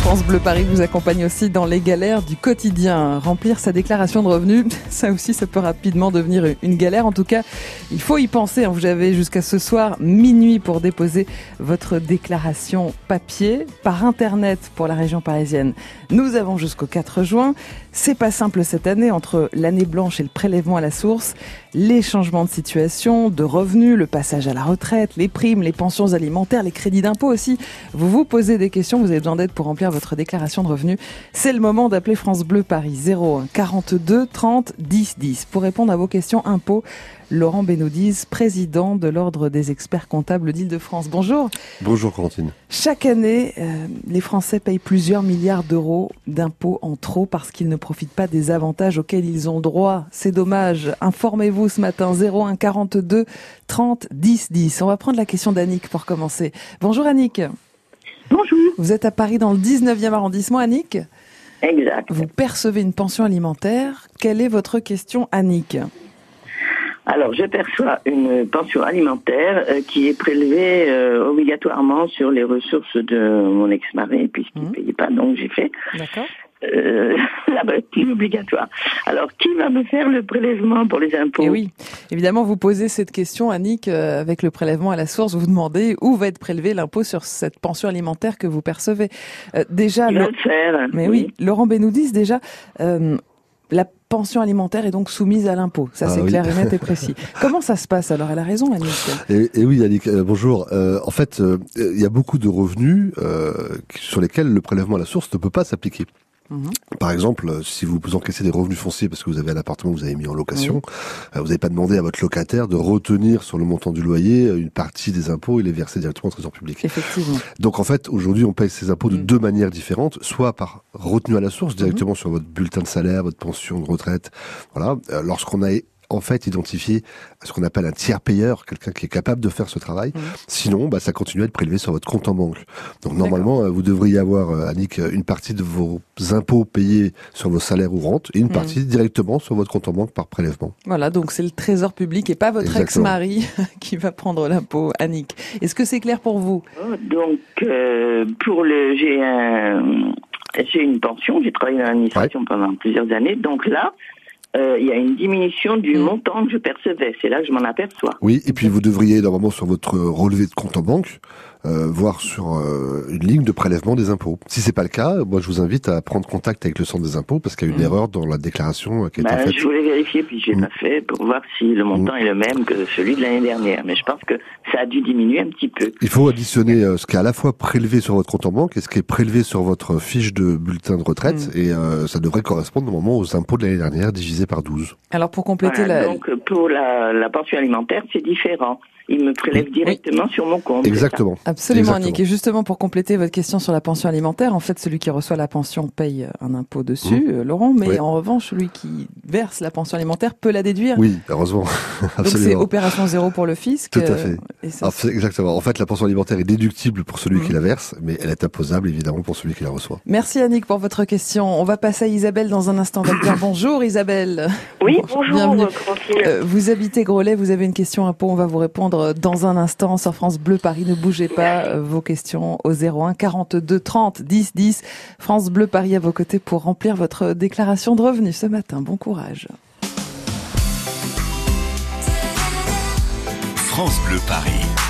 France Bleu Paris vous accompagne aussi dans les galères du quotidien. Remplir sa déclaration de revenus, ça aussi, ça peut rapidement devenir une galère. En tout cas, il faut y penser. Hein. Vous avez jusqu'à ce soir minuit pour déposer votre déclaration papier par Internet pour la région parisienne. Nous avons jusqu'au 4 juin. C'est pas simple cette année entre l'année blanche et le prélèvement à la source, les changements de situation, de revenus, le passage à la retraite, les primes, les pensions alimentaires, les crédits d'impôt aussi. Vous vous posez des questions vous avez besoin d'aide pour remplir votre déclaration de revenus, c'est le moment d'appeler France Bleu Paris 01 42 30 10 10 pour répondre à vos questions impôts. Laurent Benoudiz, président de l'Ordre des experts comptables d'Île-de-France. Bonjour. Bonjour Corentine. Chaque année, euh, les Français payent plusieurs milliards d'euros d'impôts en trop parce qu'ils ne profitent pas des avantages auxquels ils ont droit. C'est dommage. Informez-vous ce matin 01 42 30 10 10. On va prendre la question d'Annick pour commencer. Bonjour Annick. Bonjour. Vous êtes à Paris dans le 19e arrondissement, Annick Exact. Vous percevez une pension alimentaire. Quelle est votre question, Annick alors, je perçois une pension alimentaire euh, qui est prélevée euh, obligatoirement sur les ressources de mon ex-mari, puisqu'il ne mmh. payait pas, donc j'ai fait. D'accord euh, plus obligatoire. Alors, qui va me faire le prélèvement pour les impôts? Et eh oui, évidemment, vous posez cette question, Annick, euh, avec le prélèvement à la source, vous vous demandez où va être prélevé l'impôt sur cette pension alimentaire que vous percevez. Euh, déjà, le... faire. Mais oui, Laurent Benoudis, déjà, euh, la pension alimentaire est donc soumise à l'impôt. Ça, ah c'est clair et net et précis. Comment ça se passe alors? Elle a raison, Annick. Et, oui, Annick, euh, bonjour. Euh, en fait, il y a beaucoup de revenus sur lesquels le prélèvement à la source ne peut pas s'appliquer. Mhm. Par exemple, euh, si vous encaissez des revenus fonciers parce que vous avez un appartement que vous avez mis en location, euh, vous n'avez pas demandé à votre locataire de retenir sur le montant du loyer euh, une partie des impôts et les verser directement au trésor public. Effectivement. Donc en fait, aujourd'hui, on paye ces impôts de mhm. deux manières différentes, soit par retenue à la source, directement mhm. sur votre bulletin de salaire, votre pension de retraite. Voilà. Lorsqu'on a en fait identifier ce qu'on appelle un tiers payeur, quelqu'un qui est capable de faire ce travail. Sinon, bah, ça continue à être prélevé sur votre compte en banque. Donc normalement, euh, vous devriez avoir, euh, Annick, une partie de vos impôts payés sur vos salaires ou rentes et une mmh. partie directement sur votre compte en banque par prélèvement. Voilà, donc c'est le trésor public et pas votre ex-mari qui va prendre l'impôt, Annick. Est-ce que c'est clair pour vous? Donc, euh, pour le, j'ai un, j'ai une pension, j'ai travaillé dans l'administration pendant plusieurs années, donc là, euh, il y a une diminution du mm. montant que je percevais. C'est là que je m'en aperçois. Oui, et puis vous devriez normalement sur votre relevé de compte en banque euh, voir sur euh, une ligne de prélèvement des impôts. Si c'est pas le cas, moi je vous invite à prendre contact avec le centre des impôts parce qu'il y a une mm. erreur dans la déclaration qui a été bah, faite. Je voulais vérifier puis j'ai mm. pas fait pour voir si le montant est le même que celui de l'année dernière. Mais je pense que ça a dû diminuer un petit peu. Il faut additionner ce qui est à la fois prélevé sur votre compte en banque et ce qui est prélevé sur votre fiche de bulletin de retraite et ça devrait correspondre normalement aux impôts de l'année dernière divisé par 12. Alors pour compléter la... Donc pour la, la pension alimentaire, c'est différent il me prélève directement sur mon compte. Exactement. Absolument, Annick. Et justement, pour compléter votre question sur la pension alimentaire, en fait, celui qui reçoit la pension paye un impôt dessus, mmh. euh, Laurent, mais en revanche, celui qui verse la pension alimentaire peut la déduire. Oui, heureusement. Donc c'est opération zéro pour le fisc. Tout à euh, fait. exactement. En fait, la pension alimentaire est déductible pour celui mmh. qui la verse, mais elle est imposable évidemment pour celui qui la reçoit. Merci Annick pour votre question. On va passer à Isabelle dans un instant. bonjour Isabelle. Oui, bonjour. Bienvenue. Euh, vous habitez Grolet, vous avez une question impôt, on va vous répondre dans un instant sur France Bleu Paris. Ne bougez pas euh, vos questions au 01 42 30 10 10. France Bleu Paris à vos côtés pour remplir votre déclaration de revenus ce matin. Bon courage. France Bleu Paris.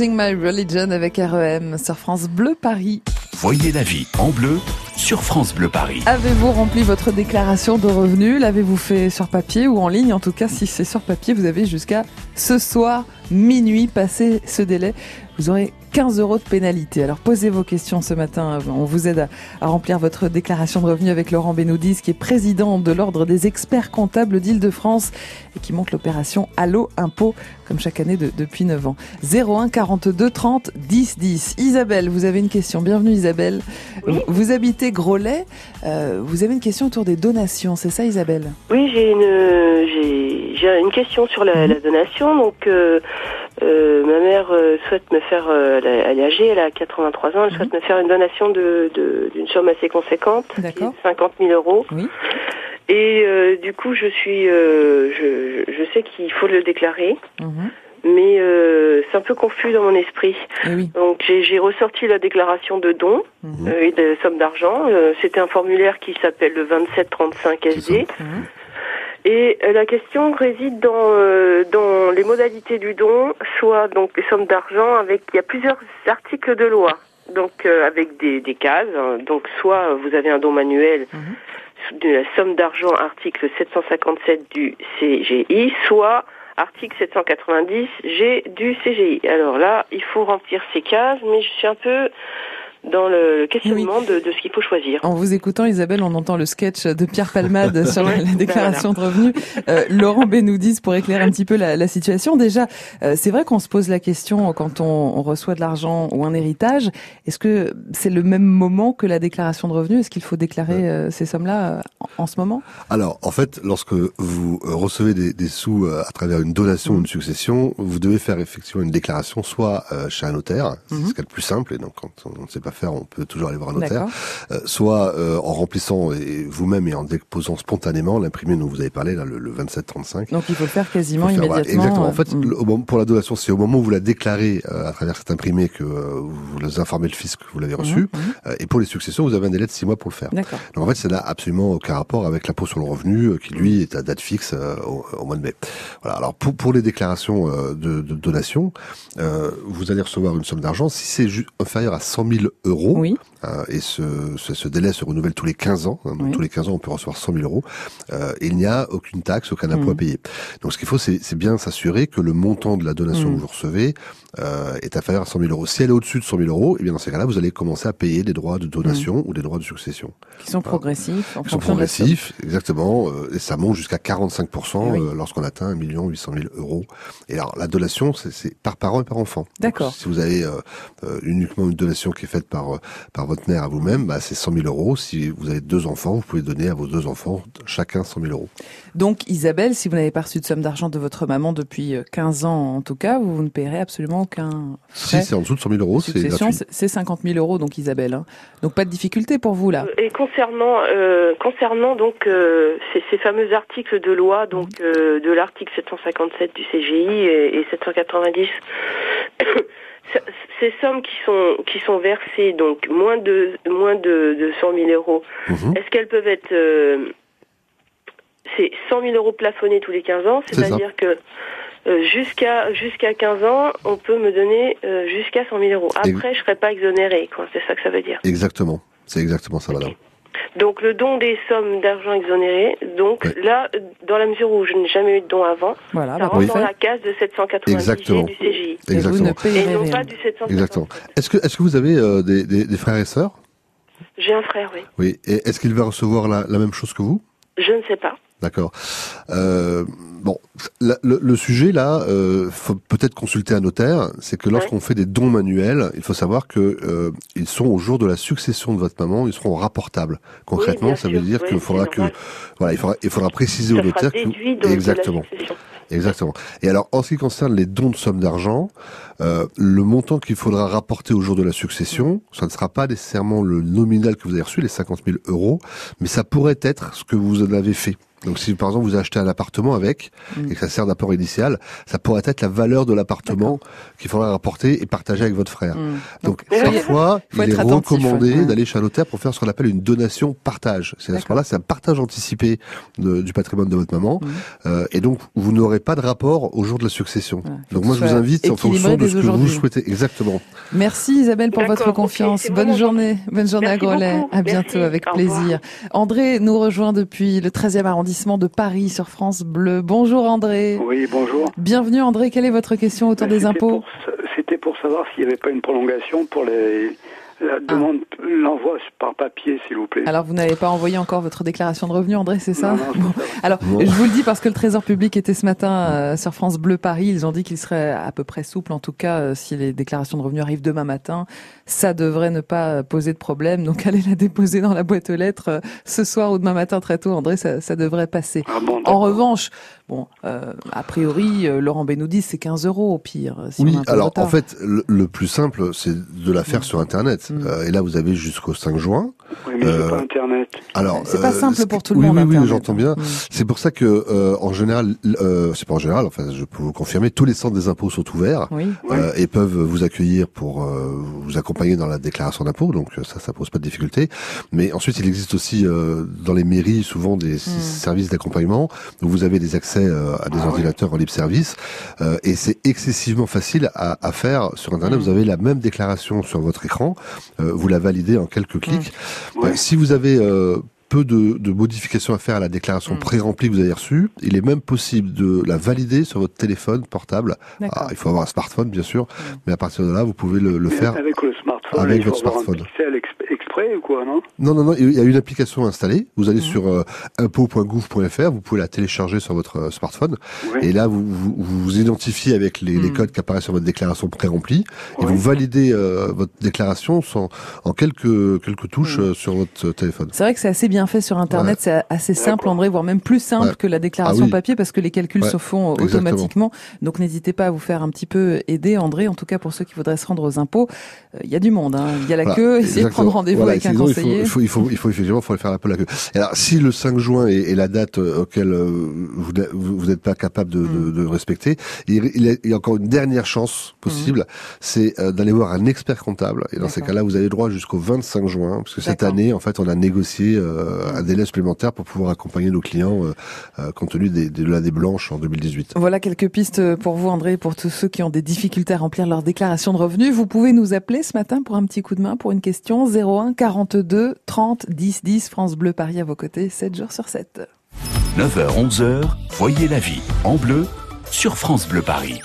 Losing My Religion avec REM sur France Bleu Paris. Voyez la vie en bleu sur France Bleu Paris. Avez-vous rempli votre déclaration de revenus? L'avez-vous fait sur papier ou en ligne? En tout cas, si c'est sur papier, vous avez jusqu'à ce soir minuit passé ce délai. Vous aurez 15 euros de pénalité. Alors posez vos questions ce matin. On vous aide à, remplir votre déclaration de revenus avec Laurent Benoudis, qui est président de l'Ordre des experts comptables d'Île-de-France et qui monte l'opération Allo Impôt, comme chaque année depuis 9 ans. 01 42 30 10 10. Isabelle, vous avez une question. Bienvenue Isabelle. Vous habitez Groslay. Euh, vous avez une question autour des donations, c'est ça Isabelle? Oui, j'ai une, j'ai, une question sur la, mhm. donation. Donc, euh, euh, ma mère souhaite me faire elle, est âgée, elle a 83 ans, elle souhaite mhm. me faire une donation de, d'une somme assez conséquente, 50 000 euros. Oui. Et euh, du coup, je suis, euh, je, je, sais qu'il faut le déclarer. Mhm. Mais euh, c'est un peu confus dans mon esprit. Eh Donc j'ai ressorti la déclaration de don mhm. et de somme d'argent. C'était un formulaire qui s'appelle le 2735 SD. Et euh, la question réside dans, euh, dans les modalités du don, soit donc les sommes d'argent avec il y a plusieurs articles de loi, donc euh, avec des, des cases. Hein. donc soit vous avez un don manuel mhm. de la somme d'argent article 757 du CGI, soit article 790 G du CGI. Alors là, il faut remplir ces cases, mais je suis un peu dans le questionnement de, de, ce qu'il faut choisir. En vous écoutant, Isabelle, on entend le sketch de Pierre Palmade sur la, déclaration de revenus. Euh, Laurent Benoudis, pour éclairer un petit peu la, la situation. Déjà, euh, c'est vrai qu'on se pose la question quand on, on reçoit de l'argent ou un héritage. Est-ce que c'est le même moment que la déclaration de revenus? Est-ce qu'il faut déclarer euh, ces sommes-là en, ce moment? Alors, en fait, lorsque vous recevez des, des sous à travers une donation ou une succession, vous devez faire effectivement une déclaration soit chez un notaire, c'est mhm. ce qui est le plus simple, et donc quand on ne sait pas préfère, on peut toujours aller voir un notaire. soit en remplissant vous-même et en déposant spontanément l'imprimé dont vous avez parlé, là, le, 2735. Donc il faut le faire quasiment immédiatement. exactement. En fait, mm. pour la donation, c'est au moment où vous la déclarez à travers cet imprimé que vous informez le fisc que vous l'avez reçu. Mm-hmm. et pour les successions, vous avez un délai de six mois pour le faire. Donc en fait, ça n'a absolument aucun rapport avec l'impôt sur le revenu qui lui est à date fixe au, mois de mai. Voilà. Alors pour, pour les déclarations de, de donation, vous allez recevoir une somme d'argent. Si c'est inférieur à 100 000 euros, oui. Euh, et ce, ce, délai se renouvelle tous les 15 ans. Hein, donc tous les 15 ans, on peut recevoir 100 000 euros. Euh, il n'y a aucune taxe, aucun impôt à mmh. payer. Donc ce qu'il faut, c'est bien s'assurer que le montant de la donation mmh. que vous recevez euh, est inférieur à 100 000 euros. Si elle est au-dessus de 100 000 euros, et eh bien dans ces cas-là, vous allez commencer à payer des droits de donation mmh. ou des droits de succession. Qui sont progressifs. En Qui sont progressifs, exactement. Euh, et ça monte jusqu'à 45% eh lorsqu'on atteint 1 800 000 euros. Et alors la donation, c'est par parent et par enfant. D'accord. Si vous avez uniquement une donation qui est faite par par votre mère à vous-même, bah, c'est 100 000 euros. Si vous avez deux enfants, vous pouvez donner à vos deux enfants chacun 100 000 euros. Donc Isabelle, si vous n'avez pas reçu de somme d'argent de votre maman depuis 15 euh, ans en tout cas, vous ne payerez absolument aucun frais. Si c'est en dessous de 100 000 euros, c'est gratuit. C'est 50 000 euros donc Isabelle. Hein. Donc pas de difficulté pour vous là. Et concernant euh, concernant donc euh, ces, fameux articles de loi donc de l'article 757 du CGI et, et 790 ces sommes qui sont qui sont versées, donc moins de moins de, de 100 000 euros, mhm. est-ce qu'elles peuvent être euh, c'est 100 000 euros plafonnés tous les 15 ans, c'est-à-dire que euh, jusqu'à jusqu'à 15 ans, on peut me donner euh, jusqu'à 100 000 euros. Après, je serai pas exonéré, quoi. C'est ça que ça veut dire. Exactement. C'est exactement ça, madame. Donc le don des sommes d'argent exonérées, donc là, dans la mesure où je n'ai jamais eu de don avant, voilà, ça bah, rentre dans la case de 790 du CGI. Exactement. Et, non pas du 790. Exactement. Est-ce que, est-ce que vous avez euh, des, des, des, frères et sœurs? J'ai un frère, oui. Oui. Et est-ce qu'il va recevoir la, la même chose que vous? Je ne sais pas. D'accord. Euh, bon, le, le, sujet là, euh, faut peut-être consulter un notaire. C'est que lorsqu'on fait des dons manuels, il faut savoir que euh, ils sont au jour de la succession de votre maman, ils seront rapportables. Concrètement, ça veut dire qu'il faudra que, voilà, il faudra, il faudra préciser au notaire que, exactement. Exactement. Et alors, en ce qui concerne les dons de sommes d'argent, euh, le montant qu'il faudra rapporter au jour de la succession, ça ne sera pas nécessairement le nominal que vous avez reçu, les 50 000 euros, mais ça pourrait être ce que vous en avez fait. Donc si par exemple vous achetez un appartement avec mm. et que ça sert d'apport initial, ça pourrait être la valeur de l'appartement qu'il faudra rapporter et partager avec votre frère. Mm. Donc, parfois, il, est recommandé d'aller chez un notaire pour faire ce qu'on appelle une donation partage. C'est à ce moment-là, c'est un partage anticipé du patrimoine de votre maman. Mm. Euh, et donc vous n'aurez pas de rapport au jour de la succession. Donc moi je vous invite en fonction de ce que vous souhaitez exactement. Merci Isabelle pour votre confiance. Bonne journée, bonne journée à Grolet. À bientôt avec plaisir. André nous rejoint depuis le 13e arrondissement de Paris sur France Bleu. Bonjour André. Oui, bonjour. Bienvenue André, quelle est votre question autour des impôts C'était pour savoir s'il n'y avait pas une prolongation pour les, la ah. demande, l'envoi par papier, s'il vous plaît. Alors, vous n'avez pas envoyé encore votre déclaration de revenus, André, c'est ça, Alors, je vous le dis parce que le Trésor public était ce matin euh, sur France Bleu Paris. Ils ont dit qu'il serait à peu près souple, en tout cas, euh, si les déclarations de revenus arrivent demain matin. Ça devrait ne pas poser de problème. Donc, allez la déposer dans la boîte aux lettres euh, ce soir ou demain matin très tôt, André, ça, ça devrait passer. Ah en revanche, Bon, euh, a priori, euh, Laurent Benoudi, c'est 15 euros au pire. Si oui, alors en fait, le, plus simple, c'est de la faire mm. sur Internet. Mm. Euh, et là, vous avez jusqu'au 5 juin. Oui, mais euh, pas Internet. Alors, c'est pas simple pour tout le monde. Oui, oui, j'entends bien. Mm. C'est pour ça que, en général, c'est pas en général. Enfin, je peux vous confirmer, tous les centres des impôts sont ouverts et peuvent vous accueillir pour vous accompagner dans la déclaration d'impôt. Donc ça, ça pose pas de difficulté. Mais ensuite, il existe aussi dans les mairies souvent des services d'accompagnement où vous avez des accès euh, à des ah ordinateurs en libre service euh, et c'est excessivement facile à, à, faire sur internet. Mm. Vous avez la même déclaration sur votre écran, euh, vous la validez en quelques clics. Mm. si vous avez peu de, de, modifications à faire à la déclaration mm. pré-remplie que vous avez reçue. Il est même possible de la valider sur votre téléphone portable. Ah, il faut avoir un smartphone, bien sûr, mais à partir de là, vous pouvez le, le faire avec le smartphone. Avec votre smartphone. Près ou quoi, non? Non, non, non, il y a une application installée. Vous allez Mhm. sur euh, vous pouvez la télécharger sur votre euh, smartphone. Oui. Et là, vous vous, vous identifiez avec les, les Mhm. codes qui apparaissent sur votre déclaration pré-remplie. Et Oui. vous validez euh, votre déclaration sans, en quelques, quelques touches Mhm. euh, sur votre euh, téléphone. C'est vrai que c'est assez bien fait sur Internet, c'est assez simple, D'accord. André, voire même plus simple Ouais. que la déclaration Ah oui. papier parce que les calculs Ouais, se font euh, exactement. automatiquement. Donc n'hésitez pas à vous faire un petit peu aider, André. En tout cas, pour ceux qui voudraient se rendre aux impôts, euh, il y a du monde. hein. Il y a la Voilà, queue. Essayez de prendre rendez-vous Voilà, avec un sinon, il faut-. Il faut, il faut, il faut, effectivement, faut faire un peu la queue. Alors, si le 5 juin est, est la date euh, auquel euh, vous n'êtes- vous pas capable de, Mm. de, de respecter, il, il y a- encore une dernière chance possible, c'est euh, d'aller voir un expert comptable. Et dans ces Mm. Cas-là, vous avez droit jusqu'au 25 juin, parce que cette année, en fait, on a négocié euh, un délai supplémentaire pour pouvoir accompagner nos clients euh, euh, compte tenu des, de l'année blanche en 2018. Voilà quelques pistes pour vous, André, pour tous ceux qui ont des difficultés à remplir leur déclaration de revenus. Vous pouvez nous appeler ce matin pour un petit coup de main, pour une question 01 42 30 10 10 France Bleu Paris à vos côtés, 7 jours sur 7. 9h, 11h, voyez la vie en bleu sur France Bleu Paris.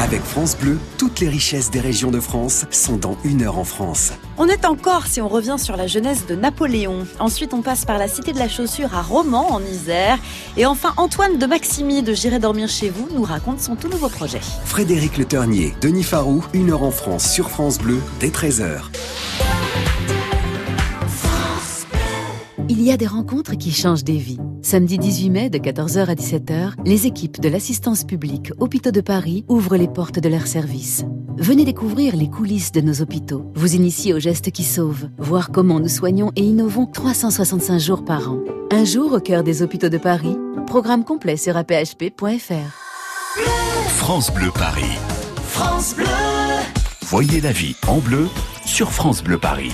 Avec France Bleu, toutes les richesses des régions de France sont dans une heure en France. On est en Corse et on revient sur la jeunesse de Napoléon. Ensuite, on passe par la Cité de la Chaussure à Romans, en Isère. Et enfin, Antoine de Maximi de J'irai dormir chez vous nous raconte son tout nouveau projet. Frédéric Le Ternier, Denis Farou, une heure en France sur France Bleu dès 13h. Il y a des rencontres qui changent des vies. Samedi 18 mai de 14h à 17h, les équipes de l'assistance publique Hôpitaux de Paris ouvrent les portes de leur service. Venez découvrir les coulisses de nos hôpitaux, vous initier aux gestes qui sauvent, voir comment nous soignons et innovons 365 jours par an. Un jour au cœur des hôpitaux de Paris, programme complet sur aphp.fr. France Bleu Paris. France Bleu. Voyez la vie en bleu sur France Bleu Paris.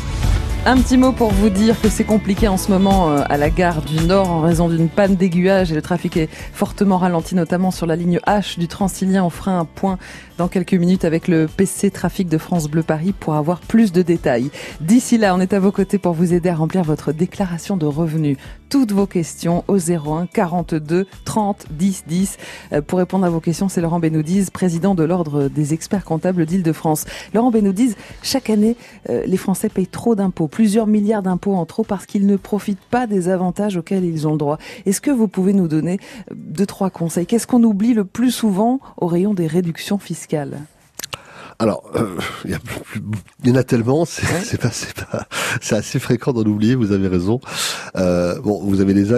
Un petit mot pour vous dire que c'est compliqué en ce moment euh, à la gare du Nord en raison d'une panne d'aiguillage et le trafic est fortement ralenti, notamment sur la ligne H du Transilien. On fera un point dans quelques minutes avec le PC Trafic de France Bleu Paris pour avoir plus de détails. D'ici là, on est à vos côtés pour vous aider à remplir votre déclaration de revenus. Toutes vos questions au 01 42 30 10 10. Euh, Pour répondre à vos questions, c'est Laurent Benoudiz, président de l'Ordre des experts comptables d'Île-de-France. Laurent Benoudiz, chaque année, euh, les Français payent trop d'impôts, plusieurs milliards d'impôts en trop parce qu'ils ne profitent pas des avantages auxquels ils ont le droit. Est-ce que vous pouvez nous donner euh, deux, trois conseils? Qu'est-ce qu'on oublie le plus souvent au rayon des réductions fiscales? Alors, euh, il y, a il y en a tellement, c'est Ouais. pas, c'est pas, c'est assez fréquent d'en oublier. Vous avez raison. Euh, bon, vous avez déjà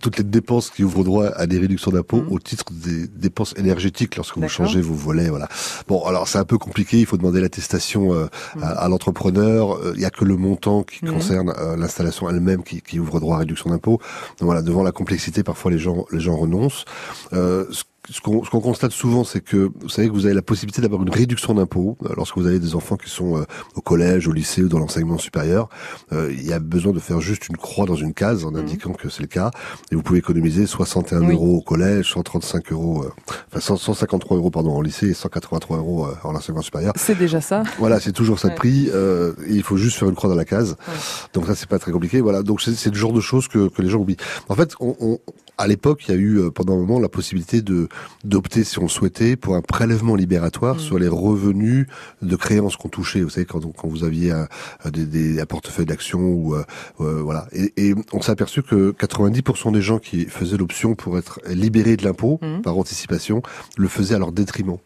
toutes les dépenses qui ouvrent droit à des réductions d'impôts Mhm. au titre des dépenses énergétiques lorsque vous changez vos volets. Voilà. Bon, alors c'est un peu compliqué. Il faut demander l'attestation euh, à, à l'entrepreneur. Euh, Il y a que le montant qui concerne euh, l'installation elle-même qui, qui ouvre droit à réduction d'impôts. Voilà, devant la complexité, parfois les gens, les gens renoncent. Euh, ce ce qu'on qu'on constate souvent, c'est que vous savez que vous avez la possibilité d'avoir une réduction d'impôts euh, lorsque vous avez des enfants qui sont euh, au collège, au lycée ou dans l'enseignement supérieur. Euh, il y a besoin de faire juste une croix dans une case en indiquant que c'est le cas, et vous pouvez économiser 61 Oui. euros au collège, 135 euros, euh, enfin 100 153 euros pardon en lycée et 183 euros euh, en enseignement supérieur. C'est déjà ça Voilà, c'est toujours ça de Ouais. prix. Euh, et il faut juste faire une croix dans la case. Ouais. Donc ça, c'est pas très compliqué. Voilà. Donc c'est c'est le genre de choses que, que les gens oublient. En fait, on, on- à l'époque, il y a eu euh, pendant un moment la possibilité de d'opter, si on le souhaitait, pour un prélèvement libératoire Mm. sur les revenus de créances qu'on touchait. Vous savez, quand, quand vous aviez un, des, des, un portefeuille d'actions ou euh, euh, voilà. Et, et on s'est aperçu que 90% des gens qui faisaient l'option pour être libérés de l'impôt Mm. par anticipation le faisaient à leur détriment.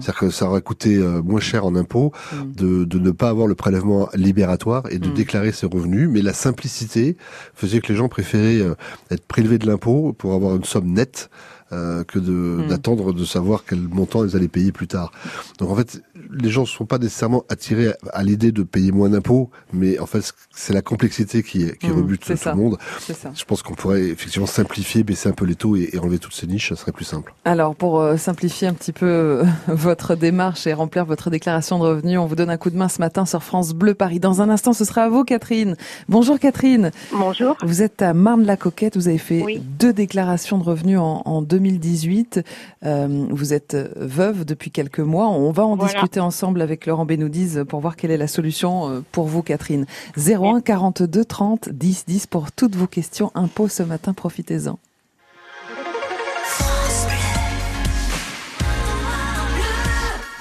C'est-à-dire que ça aurait coûté euh, moins cher en impôts Mm. de, de ne pas avoir le prélèvement libératoire et de Mm. déclarer ses revenus, mais la simplicité faisait que les gens préféraient euh, être prélevés de l'impôt pour avoir une somme nette euh, que de Mm. d'attendre de savoir quel montant ils allaient payer plus tard. Donc en fait, les gens ne sont pas nécessairement attirés à, à l'idée de payer moins d'impôts, mais en fait c'est la complexité qui, qui Mm, rebute tout ça. le monde. Ça. Je pense qu'on pourrait effectivement simplifier, baisser un peu les taux et, et enlever toutes ces niches, ça serait plus simple. Alors, pour euh, simplifier un petit peu euh, votre démarche et remplir votre déclaration de revenus, on vous donne un coup de main ce matin sur France Bleu Paris. Dans un instant, ce sera à vous, Catherine. Bonjour, Catherine. Bonjour. Vous êtes à Marne-la-Coquette. Vous avez fait Oui. deux déclarations de revenus en, en 2018. Euh, vous êtes veuve depuis quelques mois. On va en Voilà. discuter ensemble avec Laurent Benoudiz pour voir quelle est la solution euh, pour vous, Catherine. 01 42 30 10 10 pour toutes vos questions impôts ce matin. Profitez-en.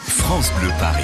France Bleu Paris.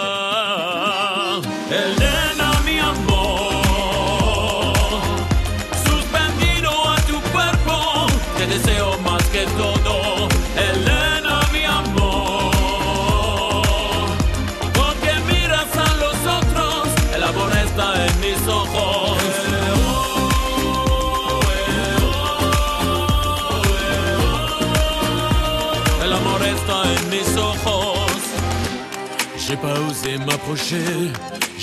Elena, mi amor, suspendido a tu cuerpo, te deseo más que todo. Elena, mi amor, porque miras a los otros, el amor está en mis ojos. El amor está en mis ojos. J'ai pas osé m'approcher,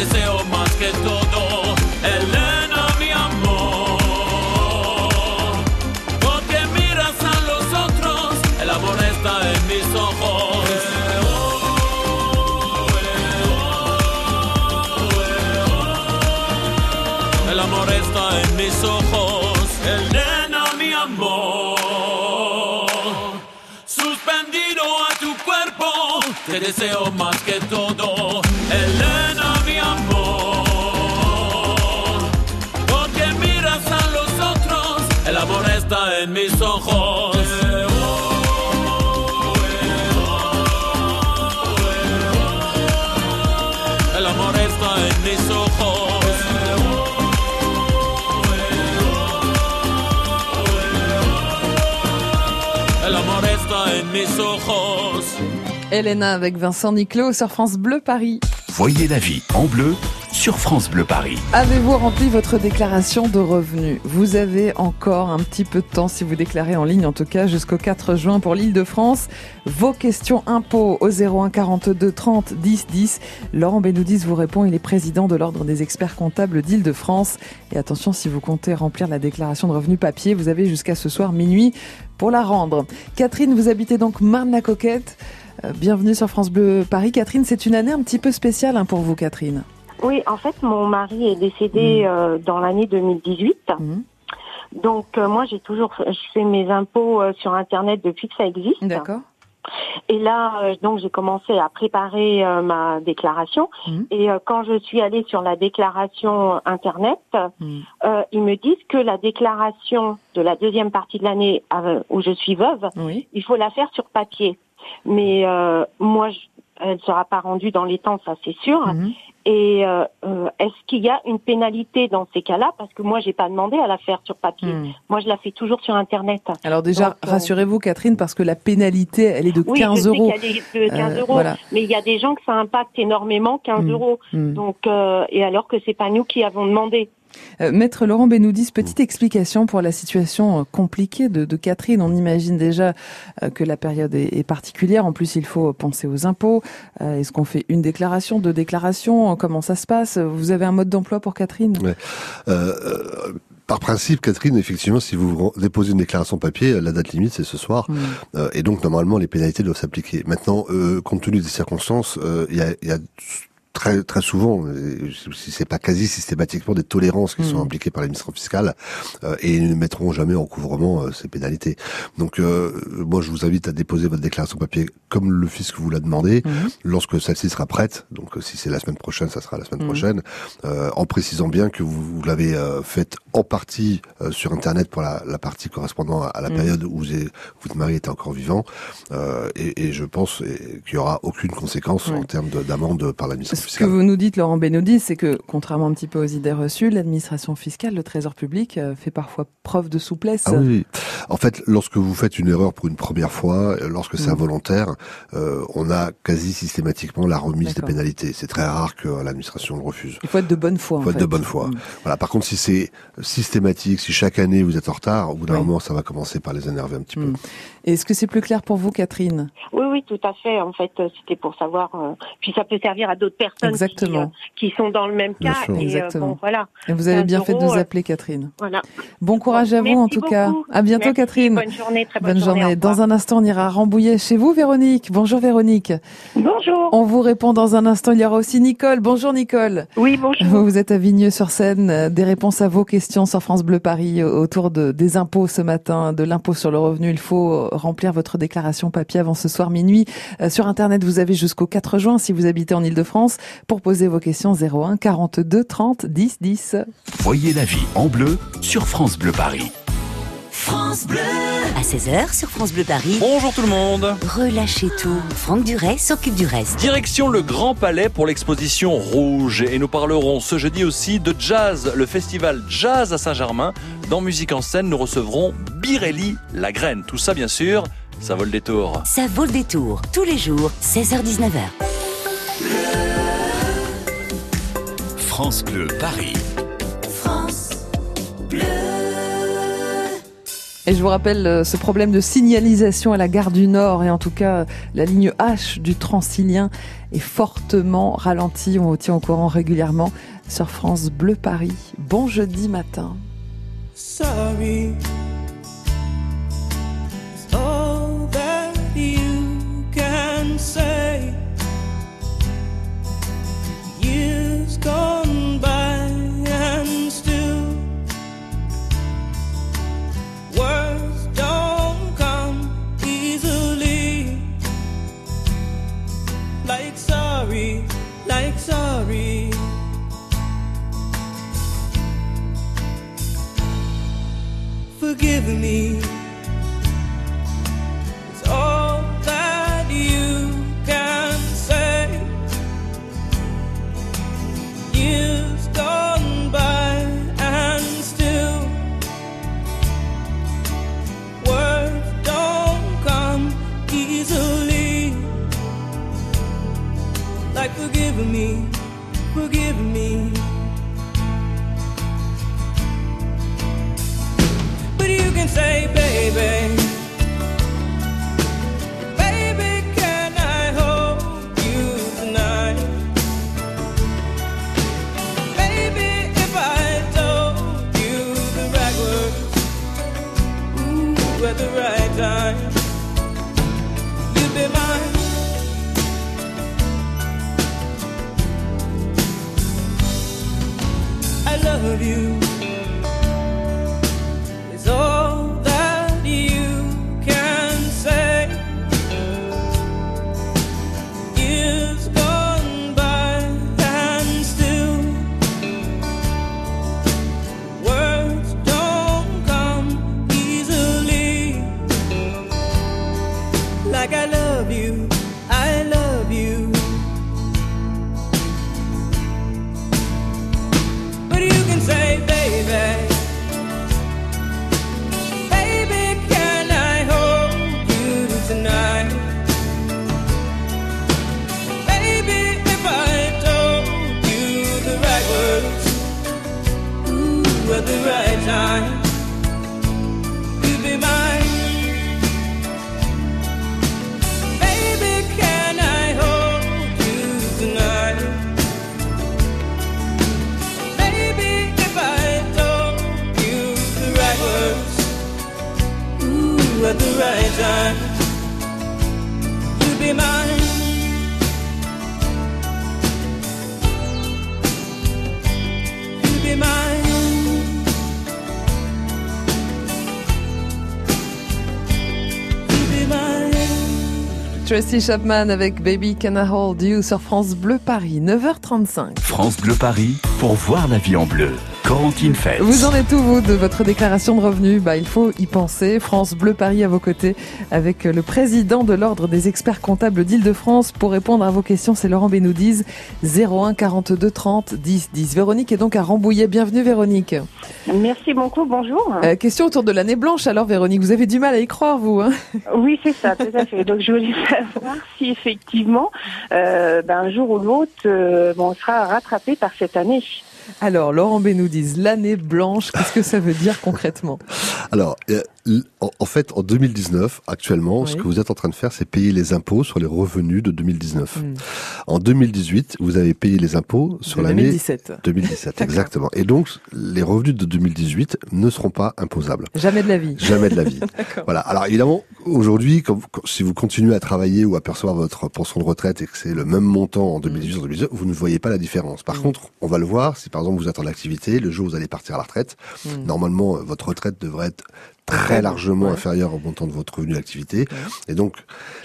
deseo más que todo. Elena, mi amor. Porque miras a los otros. El amor está en mis ojos. El amor está en mis ojos. Elena, mi amor. Suspendido a tu cuerpo. Te deseo más que todo. En mis ojos. El amor está en mis ojos. El amor está en mis ojos. Elena avec Vincent Niclot sur France Bleu Paris. Voyez la vie en bleu sur France Bleu Paris. Avez-vous rempli votre déclaration de revenus? Vous avez encore un petit peu de temps si vous déclarez en ligne, en tout cas jusqu'au 4 juin pour l'île de France. Vos questions impôts au 01 42 30 10 10. Laurent Benoudis vous répond, il est président de l'Ordre des experts comptables d'île de France. Et attention, si vous comptez remplir la déclaration de revenus papier, vous avez jusqu'à ce soir minuit pour la rendre. Catherine, vous habitez donc Marne-la-Coquette. Euh, Bienvenue sur France Bleu Paris. Catherine, c'est une année un petit peu spéciale hein, pour vous, Catherine. Oui, en fait, mon mari est décédé euh, dans l'année 2018. Donc, euh, moi, j'ai toujours fait- je fais mes impôts euh, sur Internet depuis que ça existe. D'accord. Et là, euh, donc, j'ai commencé à préparer euh, ma déclaration. Et euh, quand je suis allée sur la déclaration Internet, euh, ils me disent que la déclaration de la deuxième partie de l'année où je suis veuve, il faut la faire sur papier. Mais euh, moi, je, elle sera pas rendue dans les temps, ça c'est sûr. Et euh, euh, est-ce qu'il y a une pénalité dans ces cas-là? Parce que moi, j'ai pas demandé à la faire sur papier. Hmm. Moi, je la fais toujours sur Internet. Alors déjà, euh, rassurez-vous, Catherine, parce que la pénalité, elle est de oui, 15 je euros. sais qu'elle est de 15 Euh, euros, voilà. mais il y a des gens que ça impacte énormément, 15 Mm, euros. mm. Donc, euh, et alors que c'est pas nous qui avons demandé. Euh, Maître Laurent Benoudis, petite explication pour la situation euh, compliquée de, de Catherine. On imagine déjà euh, que la période est, est particulière. En plus, il faut penser aux impôts. Euh, Est-ce qu'on fait une déclaration, deux déclarations? Comment ça se passe? Vous avez un mode d'emploi pour Catherine? Ouais. Par principe, Catherine, effectivement, si vous déposez une déclaration papier, la date limite c'est ce soir, Mm. Et donc normalement les pénalités doivent s'appliquer. Maintenant, compte tenu des circonstances, il y, a, il y a très très souvent, euh, si c'est pas quasi systématiquement, des tolérances qui sont appliquées par l'administration fiscale euh, et ils ne mettront jamais en couvrement euh, ces pénalités. Donc, euh, moi, je vous invite à déposer votre déclaration papier comme le fisc vous l'a demandé, lorsque celle-ci sera prête. Donc, euh, si c'est la semaine prochaine, ça sera la semaine Mhm. prochaine, euh, en précisant bien que vous, vous l'avez euh, faite en partie euh, sur Internet pour la, la partie correspondant à, à la période où vous êtes- votre mari était encore vivant. Euh, et, et je pense qu'il y aura aucune conséquence en termes de- d'amende par l'administration Ce que vous nous dites, Laurent Benodi, c'est que, contrairement un petit peu aux idées reçues, l'administration fiscale, le trésor public, euh, fait parfois preuve de souplesse. Ah oui. En fait, lorsque vous faites une erreur pour une première fois, euh, lorsque c'est mm. involontaire, euh, on a quasi systématiquement la remise des pénalités. C'est très rare que l'administration le refuse. Il faut être de bonne foi. Il faut être de bonne foi. Mm. Voilà. Par contre, si c'est systématique, si chaque année vous êtes en retard, au bout d'un moment, ça va commencer par les énerver un petit peu. Mm. Est-ce que c'est plus clair pour vous, Catherine? Oui, oui, tout à fait. En fait, c'était pour savoir. puis ça peut servir à d'autres personnes Exactement. Qui, sont dans le même cas. Et, Exactement. voilà. Et vous avez bien fait de nous appeler, Catherine. Voilà. Bon courage à vous, en tout cas. À bientôt, Catherine. Bonne journée, très bonne, journée. Dans un instant, on ira Rambouillet chez vous, Véronique. Bonjour, Véronique. Bonjour. On vous répond dans un instant. Il y aura aussi Nicole. Bonjour, Nicole. Oui, bonjour. Vous êtes à Vigneux-sur-Seine. Euh, des réponses à vos questions sur France Bleu Paris autour de, des impôts ce matin, de l'impôt sur le revenu. Il faut remplir votre déclaration papier avant ce soir minuit. Euh, sur Internet, vous avez jusqu'au 4 juin si vous habitez en Ile-de-France pour poser vos questions 01 42 30 10 10. Voyez la vie en bleu sur France Bleu Paris. France Bleu. À 16h sur France Bleu Paris. Bonjour tout le monde. Relâchez tout. Franck Duret s'occupe du reste. Direction le Grand Palais pour l'exposition Rouge. Et nous parlerons ce jeudi aussi de jazz, le festival Jazz à Saint-Germain. Dans Musique en scène, nous recevrons Birelli La Graine. Tout ça, bien sûr, ça vaut le détour. Ça vaut le détour. Tous les jours, 16h-19h. France Bleu Paris. Et je vous rappelle euh, ce problème de signalisation à la gare du Nord et en tout cas la ligne H du Transilien est fortement ralentie. On vous tient au courant régulièrement sur France Bleu Paris. Bon jeudi matin. Sorry. Tracy Chapman avec Baby Can I Hold You sur France Bleu Paris, 9h35. France Bleu Paris, pour voir la vie en bleu. Corentine Fête. Vous en êtes où, vous, de votre déclaration de revenus? Bah, Il faut y penser. France Bleu Paris à vos côtés avec le président de l'Ordre des experts comptables d'Île-de-France. Pour répondre à vos questions, c'est Laurent Benoudiz, 01 42 30 10 10. Véronique est donc à Rambouillet. Bienvenue, Véronique. Merci beaucoup, bonjour. Euh, question autour de l'année blanche, alors, Véronique. Vous avez du mal à y croire, vous hein? Oui, c'est ça, tout à fait. Donc, je voulais savoir si effectivement, euh, ben, un jour ou l'autre, euh, on sera rattrapé par cette année. Alors, Laurent Benoudiz, l'année blanche, qu'est-ce que ça veut dire concrètement? Alors, euh, en fait, en 2019, actuellement, ce que vous êtes en train de faire, c'est payer les impôts sur les revenus de 2019. Hmm. En 2018, vous avez payé les impôts sur l'année 2017. 2017, exactement. Et donc, les revenus de 2018 ne seront pas imposables. Jamais de la vie. Jamais de la vie. voilà. Alors, évidemment, aujourd'hui, si vous continuez à travailler ou à percevoir votre pension de retraite et que c'est le même montant en 2018 en 2019, vous ne voyez pas la différence. Par hmm. contre, on va le voir si par exemple vous êtes en activité, le jour où vous allez partir à la retraite, hmm. normalement, votre retraite devrait être très largement inférieur au montant de votre revenu d'activité. Et donc,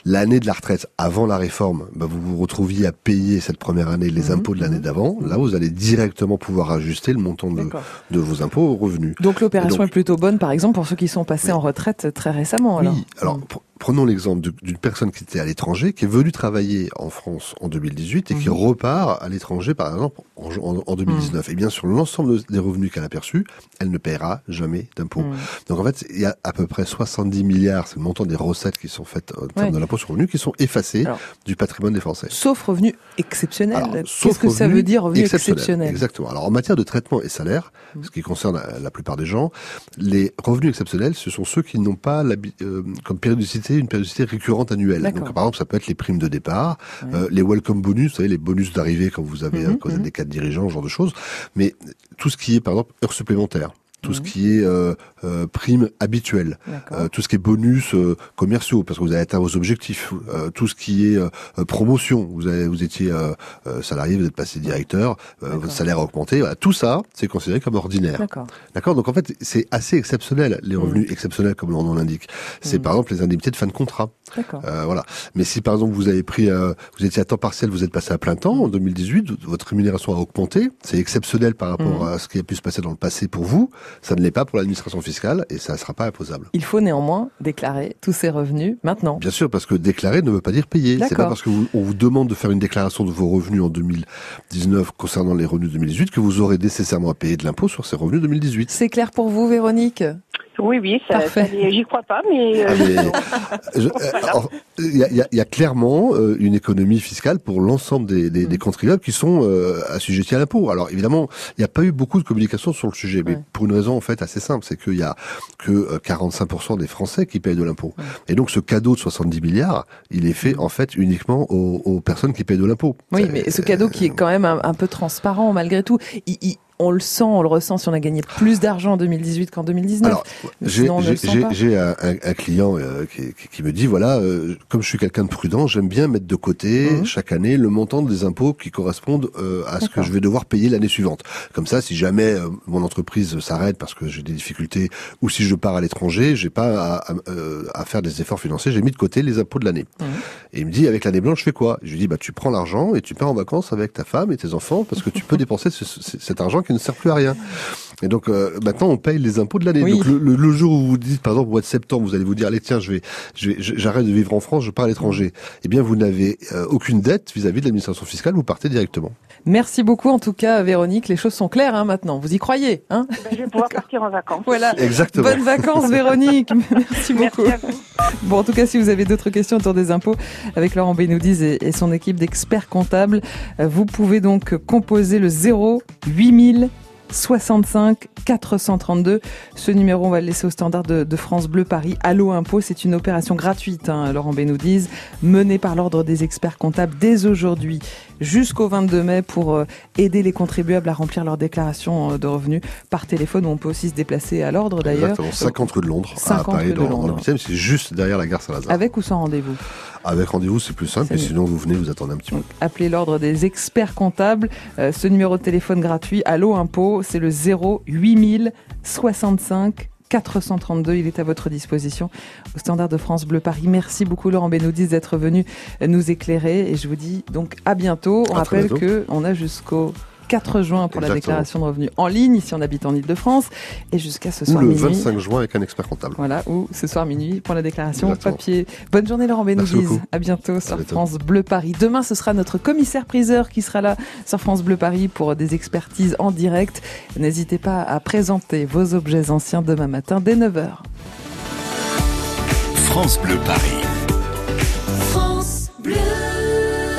l'année de la retraite avant la réforme, bah, vous vous retrouviez à payer cette première année les mhm. impôts de l'année d'avant. Là, vous allez directement pouvoir ajuster le montant de, de vos impôts aux revenus. Donc, l'opération est plutôt bonne, par exemple, pour ceux qui sont passés en retraite très récemment. Alors. Oui, alors, prenons l'exemple d'une personne qui était à l'étranger, qui est venue travailler en France en 2018 et qui mhm. repart à l'étranger, par exemple, en, 2019. Mhm. Et eh bien, sur l'ensemble des revenus qu'elle a perçus, elle ne paiera jamais d'impôts. Mhm. Donc, en fait, il y a à peu près 70 milliards, c'est le montant des recettes qui sont faites en termes de l'impôt sur le revenu, qui sont effacés du patrimoine des Français. Sauf revenus exceptionnels. Qu'est-ce que ça veut dire, revenus exceptionnels Exactement. Alors, en matière de traitement et salaire, ce qui concerne la, plupart des gens, les revenus exceptionnels, ce sont ceux qui n'ont pas euh, comme périodicité une périodicité récurrente annuelle. Donc, par exemple, ça peut être les primes de départ, euh, les welcome bonus, vous savez, les bonus d'arrivée quand vous avez, mm des cadres dirigeants, ce genre de choses. Mais tout ce qui est, par exemple, heures supplémentaires tout ce qui est euh, euh, prime habituelle, euh, tout ce qui est bonus euh, commerciaux parce que vous avez atteint vos objectifs, euh, tout ce qui est promotion, vous avez vous étiez salarié, vous êtes passé directeur, votre salaire a augmenté, voilà, tout ça c'est considéré comme ordinaire. D'accord. Donc en fait c'est assez exceptionnel les revenus exceptionnels comme l'on l'indique. C'est par exemple les indemnités de fin de contrat. voilà. Mais si par exemple vous avez pris, vous étiez à temps partiel, vous êtes passé à plein temps en 2018, votre rémunération a augmenté, c'est exceptionnel par rapport à ce qui a pu se passer dans le passé pour vous. Ça ne l'est pas pour l'administration fiscale et ça ne sera pas imposable. Il faut néanmoins déclarer tous ces revenus maintenant. Bien sûr, parce que déclarer ne veut pas dire payer. C'est pas parce qu'on vous, vous demande de faire une déclaration de vos revenus en 2019 concernant les revenus 2018 que vous aurez nécessairement à payer de l'impôt sur ces revenus 2018. C'est clair pour vous, Véronique? Oui, oui, ça, j'y crois pas, mais. Euh, ah, euh, il y, a, clairement euh, une économie fiscale pour l'ensemble des, mm. contribuables qui sont assujettis à l'impôt. Alors évidemment, il n'y a pas eu beaucoup de communication sur le sujet, mais pour une raison en fait assez simple, c'est qu'il y a que 45% des Français qui payent de l'impôt. Et donc ce cadeau de 70 milliards, il est fait mm. en fait uniquement aux, personnes qui payent de l'impôt. Oui, mais ce cadeau qui est quand même un, peu transparent malgré tout, il, on le sent, on le ressent si on a gagné plus d'argent en 2018 qu'en 2019. Alors, j'ai un, un, client euh, qui, qui, me dit, voilà, euh, comme je suis quelqu'un de prudent, j'aime bien mettre de côté mhm. chaque année le montant des impôts qui correspondent euh, à ce que je vais devoir payer l'année suivante. Comme ça, si jamais mon entreprise s'arrête parce que j'ai des difficultés ou si je pars à l'étranger, j'ai pas à, à, faire des efforts financiers, j'ai mis de côté les impôts de l'année. Mhm. Et il me dit, avec l'année blanche, je fais quoi? Je lui dis, bah tu prends l'argent et tu pars en vacances avec ta femme et tes enfants parce que tu peux dépenser cet argent qui ne sert plus à rien. Et donc euh, maintenant on paye les impôts de l'année. Donc le, jour où vous dites par exemple au mois de septembre, vous allez vous dire allez tiens je vais j'arrête de vivre en France, je pars à l'étranger. Eh bien vous n'avez euh, aucune dette vis-à-vis de l'administration fiscale, vous partez directement. Merci beaucoup en tout cas Véronique, les choses sont claires hein, maintenant. Vous y croyez hein ben, Je vais pouvoir partir en vacances. Voilà. Exactement. Bonnes vacances Véronique. Merci beaucoup. Bon en tout cas si vous avez d'autres questions autour des impôts avec Laurent Benoudiz et, et son équipe d'experts comptables, euh, vous pouvez donc composer le 0 8000 65 432. Ce numéro, on va le laisser au standard de, France Bleu Paris. Allo Impôt, c'est une opération gratuite, hein, Laurent Benoudiz, menée par l'Ordre des experts comptables dès aujourd'hui jusqu'au 22 mai pour euh, aider les contribuables à remplir leur déclaration euh, de revenus par téléphone. On peut aussi se déplacer à l'Ordre d'ailleurs. Exactement, 50 rue de Londres, à Paris, dans, le c'est juste derrière la gare Saint-Lazare. Avec ou sans rendez-vous avec rendez-vous, c'est plus simple. Et sinon, vous venez, vous attendez un petit peu. Appelez l'ordre des experts comptables. Euh, ce numéro de téléphone gratuit, Allo Impôt, c'est le 0 8000 65 432. Il est à votre disposition au standard de France Bleu Paris. Merci beaucoup Laurent Benoudis d'être venu nous éclairer et je vous dis donc à bientôt. On rappelle que on a jusqu'au 4 juin pour la déclaration de revenus en ligne, si on habite en Ile-de-France, et jusqu'à ce soir ou le minuit. 25 juin avec un expert comptable. Voilà, ou ce soir minuit pour la déclaration papier. Bonne journée Laurent Benoît. À bientôt sur France Bleu Paris. Demain, ce sera notre commissaire priseur qui sera là sur France Bleu Paris pour des expertises en direct. N'hésitez pas à présenter vos objets anciens demain matin dès 9h. France Bleu Paris.